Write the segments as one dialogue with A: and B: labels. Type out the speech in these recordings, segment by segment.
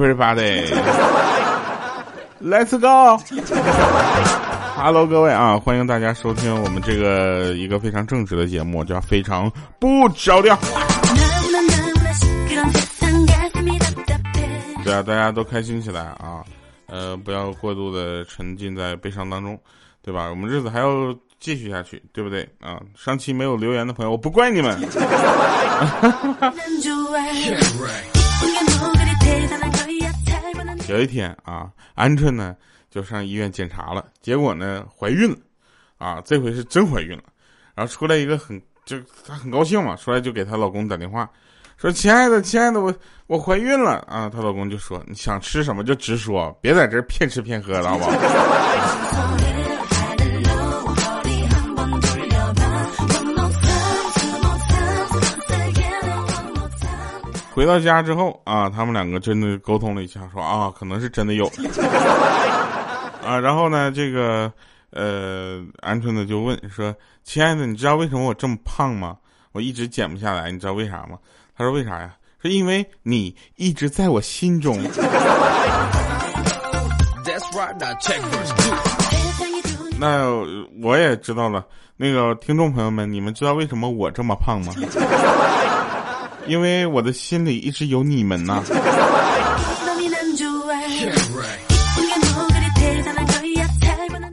A: Everybody，Let's go。哈喽各位啊，欢迎大家收听我们这个一个非常正直的节目，叫《非常不着调》。对啊，大家都开心起来啊！呃，不要过度的沉浸在悲伤当中，对吧？我们日子还要继续下去，对不对啊？上期没有留言的朋友，我不怪你们。有一天啊，鹌鹑呢就上医院检查了，结果呢怀孕了，啊，这回是真怀孕了。然后出来一个很就她很高兴嘛，出来就给她老公打电话。说亲爱的，亲爱的，我我怀孕了啊！她老公就说你想吃什么就直说，别在这骗吃骗喝的好不好？回到家之后啊，他们两个真的沟通了一下，说啊，可能是真的有 啊。然后呢，这个呃，鹌鹑呢就问说，亲爱的，你知道为什么我这么胖吗？我一直减不下来，你知道为啥吗？他说：“为啥呀？是因为你一直在我心中。”那我也知道了。那个听众朋友们，你们知道为什么我这么胖吗？因为我的心里一直有你们呐。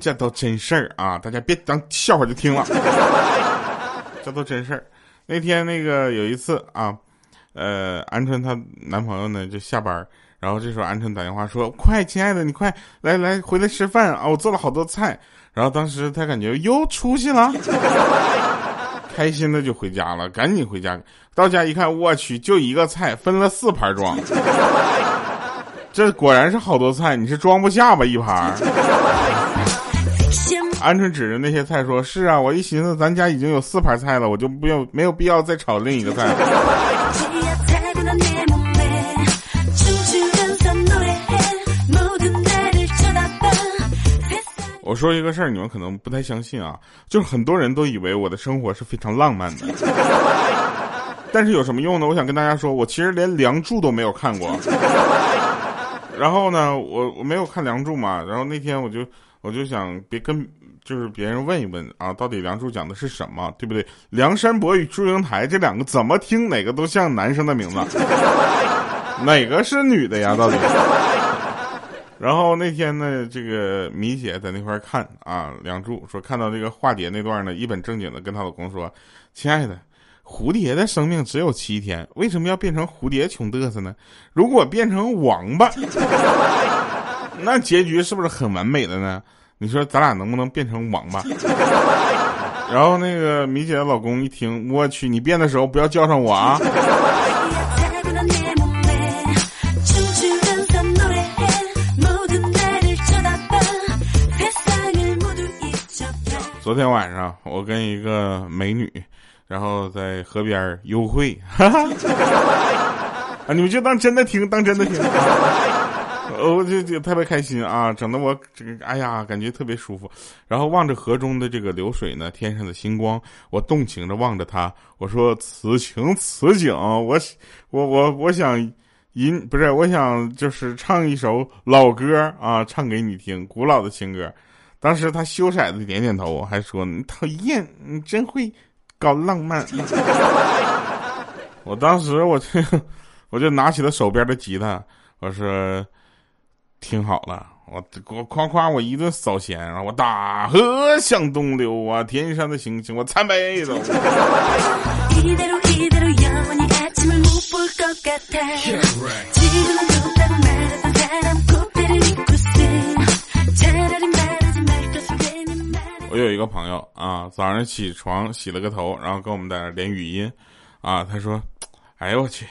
A: 这都真事儿啊！大家别当笑话就听了。这都真事儿。那天那个有一次啊。呃，鹌鹑她男朋友呢就下班，然后这时候鹌鹑打电话说：“快，亲爱的，你快来来回来吃饭啊！我做了好多菜。”然后当时她感觉又出息了，开心的就回家了，赶紧回家。到家一看，我去，就一个菜分了四盘装，这果然是好多菜，你是装不下吧一盘？鹌鹑指着那些菜说：“是啊，我一寻思咱家已经有四盘菜了，我就不用没有必要再炒另一个菜了。”我说一个事儿，你们可能不太相信啊，就是很多人都以为我的生活是非常浪漫的，但是有什么用呢？我想跟大家说，我其实连《梁祝》都没有看过。然后呢，我我没有看《梁祝》嘛，然后那天我就我就想别跟就是别人问一问啊，到底《梁祝》讲的是什么，对不对？梁山伯与祝英台这两个怎么听哪个都像男生的名字，哪个是女的呀？到底？然后那天呢，这个米姐在那块看啊，梁祝说看到这个化蝶那段呢，一本正经的跟她老公说：“亲爱的，蝴蝶的生命只有七天，为什么要变成蝴蝶穷嘚瑟呢？如果变成王八，那结局是不是很完美的呢？你说咱俩能不能变成王八？”然后那个米姐的老公一听，我去，你变的时候不要叫上我啊！昨天晚上，我跟一个美女，然后在河边幽会，啊，你们就当真的听，当真的听，我就就特别开心啊，整的我这个，哎呀，感觉特别舒服。然后望着河中的这个流水呢，天上的星光，我动情的望着他，我说此情此景，我我我我想吟，不是，我想就是唱一首老歌啊，唱给你听，古老的情歌。当时他羞色的点点头，还说：“你讨厌，你真会搞浪漫。” 我当时我就 我就拿起了手边的吉他，我说：“听好了，我我夸夸我一顿扫弦，然后我大河向东流啊，天上的星星我参北斗。”我有一个朋友啊，早上起床洗了个头，然后跟我们在那连语音，啊，他说：“哎呦我去，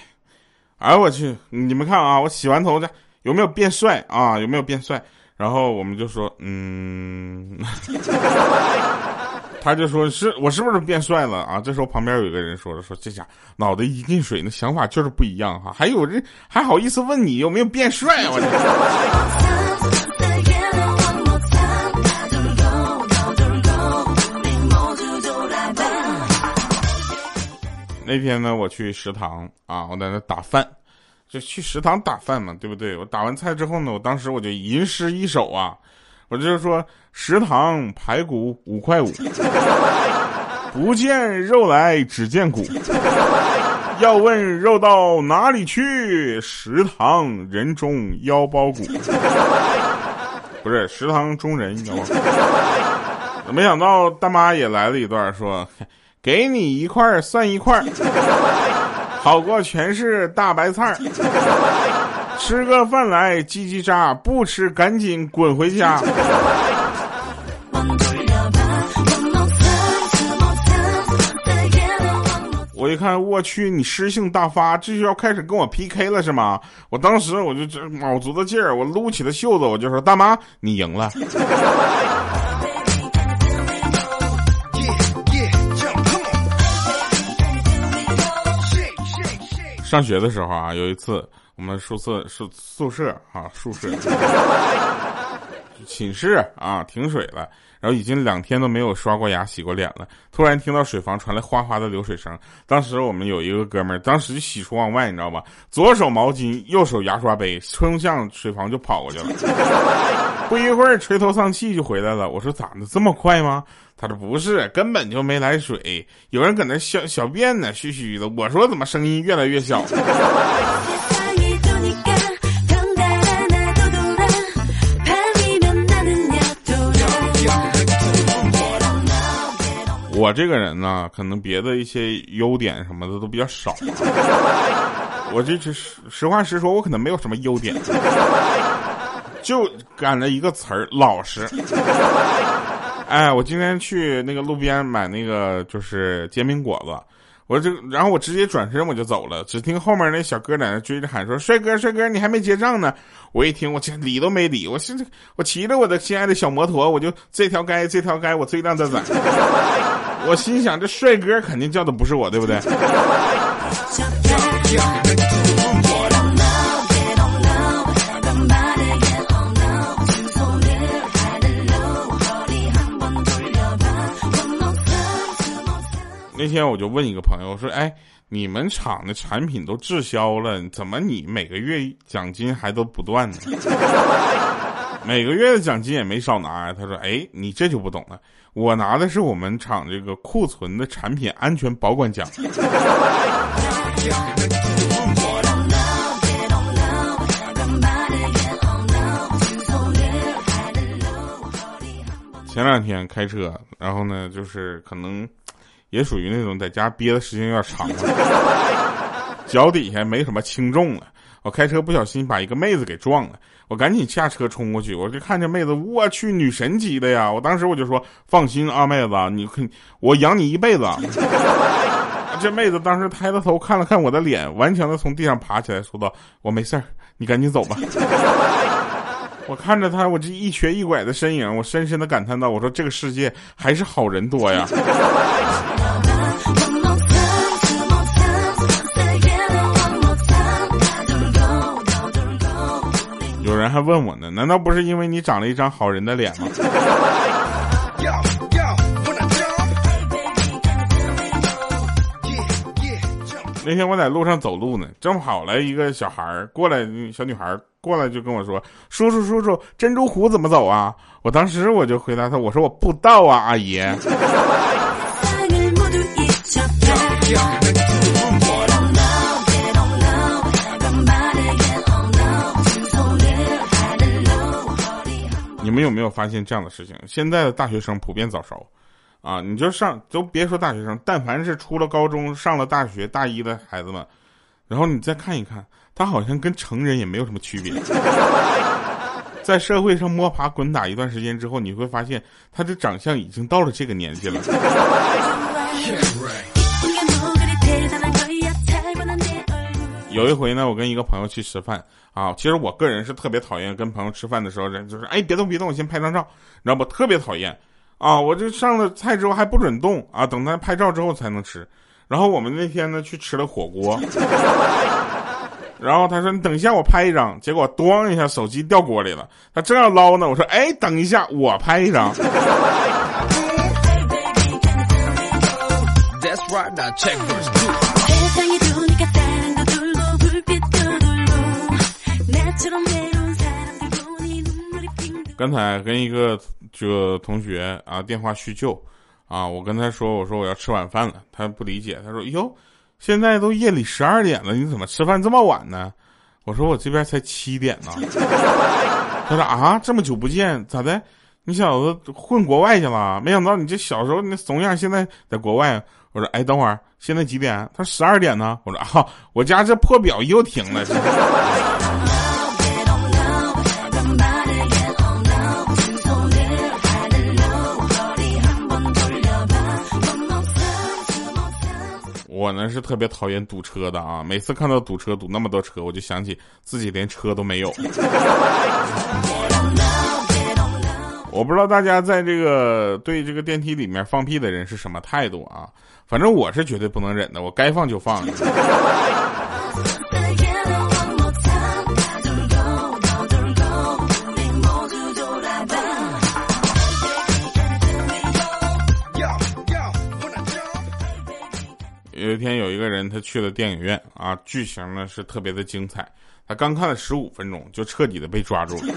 A: 哎呦我去，你们看啊，我洗完头的有没有变帅啊？有没有变帅？”然后我们就说：“嗯。”他就说：“是我是不是变帅了啊？”这时候旁边有一个人说了：“说这家脑袋一进水，那想法就是不一样哈。还有这还好意思问你有没有变帅？我。”那天呢，我去食堂啊，我在那打饭，就去食堂打饭嘛，对不对？我打完菜之后呢，我当时我就吟诗一首啊，我就说食堂排骨五块五，不见肉来只见骨，要问肉到哪里去？食堂人中腰包骨，不是食堂中人腰包。没想到大妈也来了一段，说给你一块算一块。好过全是大白菜儿，吃个饭来叽叽喳，不吃赶紧滚回家。我一看，我去，你诗性大发，这就要开始跟我 PK 了是吗？我当时我就这卯足了劲儿，我撸起了袖子，我就说大妈，你赢了。上学的时候啊，有一次我们宿舍是宿舍啊宿舍。寝室啊停水了，然后已经两天都没有刷过牙、洗过脸了。突然听到水房传来哗哗的流水声，当时我们有一个哥们儿，当时就喜出望外，你知道吧？左手毛巾，右手牙刷杯，冲向水房就跑过去了。不一会儿垂头丧气就回来了。我说咋的这么快吗？他说不是，根本就没来水，有人搁那小小便呢，嘘嘘的。我说怎么声音越来越小？我这个人呢，可能别的一些优点什么的都比较少。我这是实话实说，我可能没有什么优点，就赶着一个词儿老实。哎，我今天去那个路边买那个就是煎饼果子，我这然后我直接转身我就走了，只听后面那小哥在那追着喊说：“帅哥，帅哥，你还没结账呢！”我一听，我这理都没理，我现在我骑着我的心爱的小摩托，我就这条街这条街我最靓的仔，我心想这帅哥肯定叫的不是我，对不对？那天我就问一个朋友，说：“哎，你们厂的产品都滞销了，怎么你每个月奖金还都不断呢？每个月的奖金也没少拿呀。”他说：“哎，你这就不懂了，我拿的是我们厂这个库存的产品安全保管奖。”前两天开车，然后呢，就是可能。也属于那种在家憋的时间有点长了，脚底下没什么轻重了。我开车不小心把一个妹子给撞了，我赶紧下车冲过去，我就看见妹子，我去女神级的呀！我当时我就说：“放心啊，妹子，你肯我养你一辈子。”这妹子当时抬着头看了看我的脸，顽强的从地上爬起来，说道：“我没事儿，你赶紧走吧。”我看着她，我这一瘸一拐的身影，我深深的感叹道：“我说这个世界还是好人多呀。”有人还问我呢，难道不是因为你长了一张好人的脸吗？那天我在路上走路呢，正好来一个小孩儿过来，小女孩过来就跟我说：“叔叔叔叔，珍珠湖怎么走啊？”我当时我就回答他：“我说我不知道啊，阿姨。”你们有没有发现这样的事情？现在的大学生普遍早熟，啊，你就上都别说大学生，但凡是出了高中、上了大学大一的孩子们，然后你再看一看，他好像跟成人也没有什么区别。在社会上摸爬滚打一段时间之后，你会发现他的长相已经到了这个年纪了。有一回呢，我跟一个朋友去吃饭啊，其实我个人是特别讨厌跟朋友吃饭的时候，人就是哎别动别动，我先拍张照，你知道不？特别讨厌啊！我这上了菜之后还不准动啊，等他拍照之后才能吃。然后我们那天呢去吃了火锅，然后他说你等一下我拍一张，结果咣一下手机掉锅里了，他正要捞呢，我说哎等一下我拍一张。刚才跟一个这个同学啊电话叙旧，啊，我跟他说，我说我要吃晚饭了，他不理解，他说哟，现在都夜里十二点了，你怎么吃饭这么晚呢？我说我这边才七点呢。他说啊，这么久不见，咋的？你小子混国外去了？没想到你这小时候那怂样，现在在国外。我说哎，等会儿，现在几点？他说十二点呢。我说啊，我家这破表又停了。我呢是特别讨厌堵车的啊！每次看到堵车堵那么多车，我就想起自己连车都没有。我不知道大家在这个对这个电梯里面放屁的人是什么态度啊？反正我是绝对不能忍的，我该放就放。一天，有一个人他去了电影院啊，剧情呢是特别的精彩。他刚看了十五分钟，就彻底的被抓住了。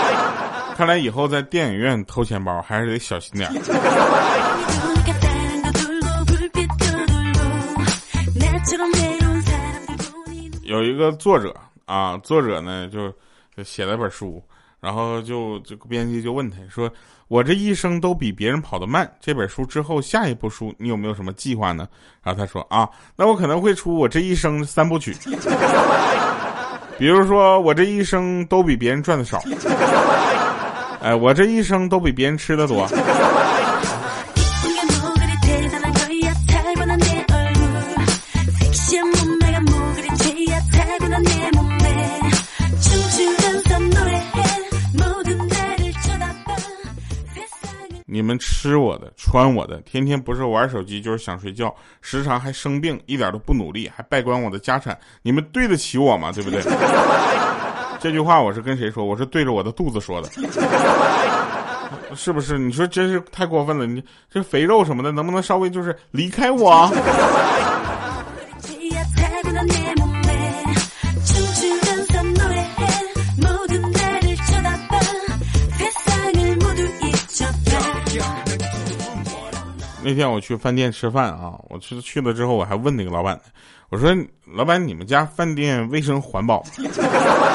A: 看来以后在电影院偷钱包还是得小心点。有一个作者啊，作者呢就写了本书。然后就这个编辑就问他说：“我这一生都比别人跑得慢，这本书之后下一部书你有没有什么计划呢？”然后他说：“啊，那我可能会出我这一生三部曲，比如说我这一生都比别人赚的少，哎，我这一生都比别人吃的多。”你们吃我的，穿我的，天天不是玩手机就是想睡觉，时常还生病，一点都不努力，还败光我的家产，你们对得起我吗？对不对？这句话我是跟谁说？我是对着我的肚子说的，是不是？你说真是太过分了，你这肥肉什么的，能不能稍微就是离开我？那天我去饭店吃饭啊，我去去了之后，我还问那个老板，我说：“老板，你们家饭店卫生环保？”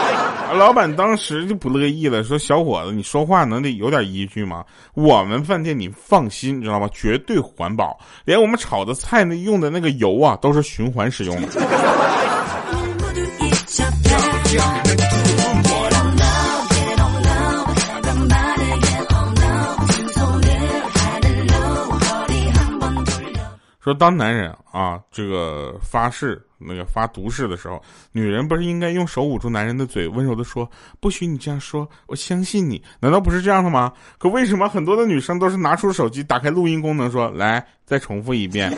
A: 老板当时就不乐意了，说：“小伙子，你说话能得有点依据吗？我们饭店你放心，你知道吗？绝对环保，连我们炒的菜那用的那个油啊，都是循环使用的。”说当男人啊，这个发誓那个发毒誓的时候，女人不是应该用手捂住男人的嘴，温柔的说：“不许你这样说，我相信你。”难道不是这样的吗？可为什么很多的女生都是拿出手机，打开录音功能，说：“来，再重复一遍。”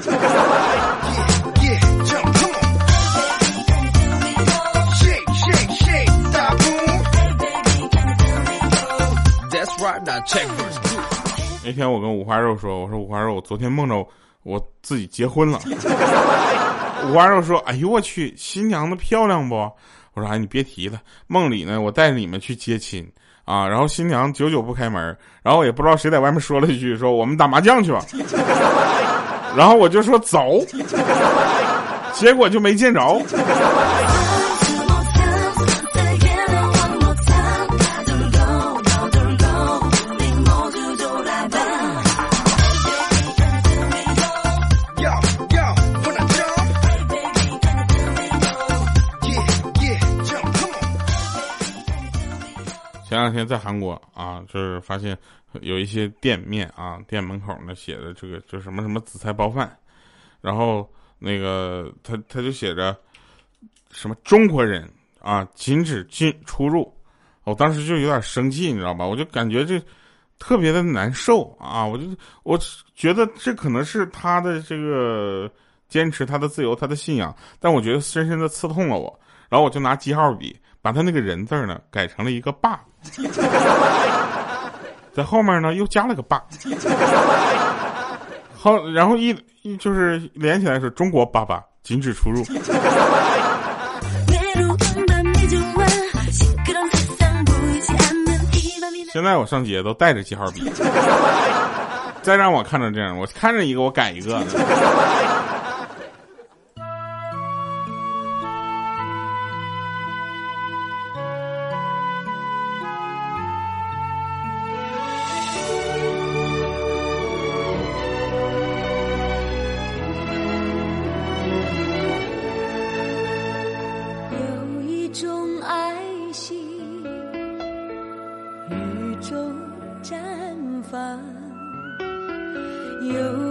A: 那天我跟五花肉说：“我说五花肉，我昨天梦着。”我自己结婚了，五花肉说：“哎呦我去，新娘子漂亮不？”我说：“哎，你别提了，梦里呢，我带着你们去接亲啊，然后新娘久久不开门，然后也不知道谁在外面说了一句，说我们打麻将去吧，然后我就说走，结果就没见着。”两天在韩国啊，就是发现有一些店面啊，店门口呢写的这个就什么什么紫菜包饭，然后那个他他就写着什么中国人啊禁止进出入，我当时就有点生气，你知道吧？我就感觉这特别的难受啊！我就我觉得这可能是他的这个坚持，他的自由，他的信仰，但我觉得深深的刺痛了我，然后我就拿记号笔把他那个人字呢改成了一个爸。在后面呢又加了个爸，好，然后一一就是连起来是中国爸爸禁止出入。现在我上街都带着记号笔，再让我看着这样，我看着一个我改一个。
B: 有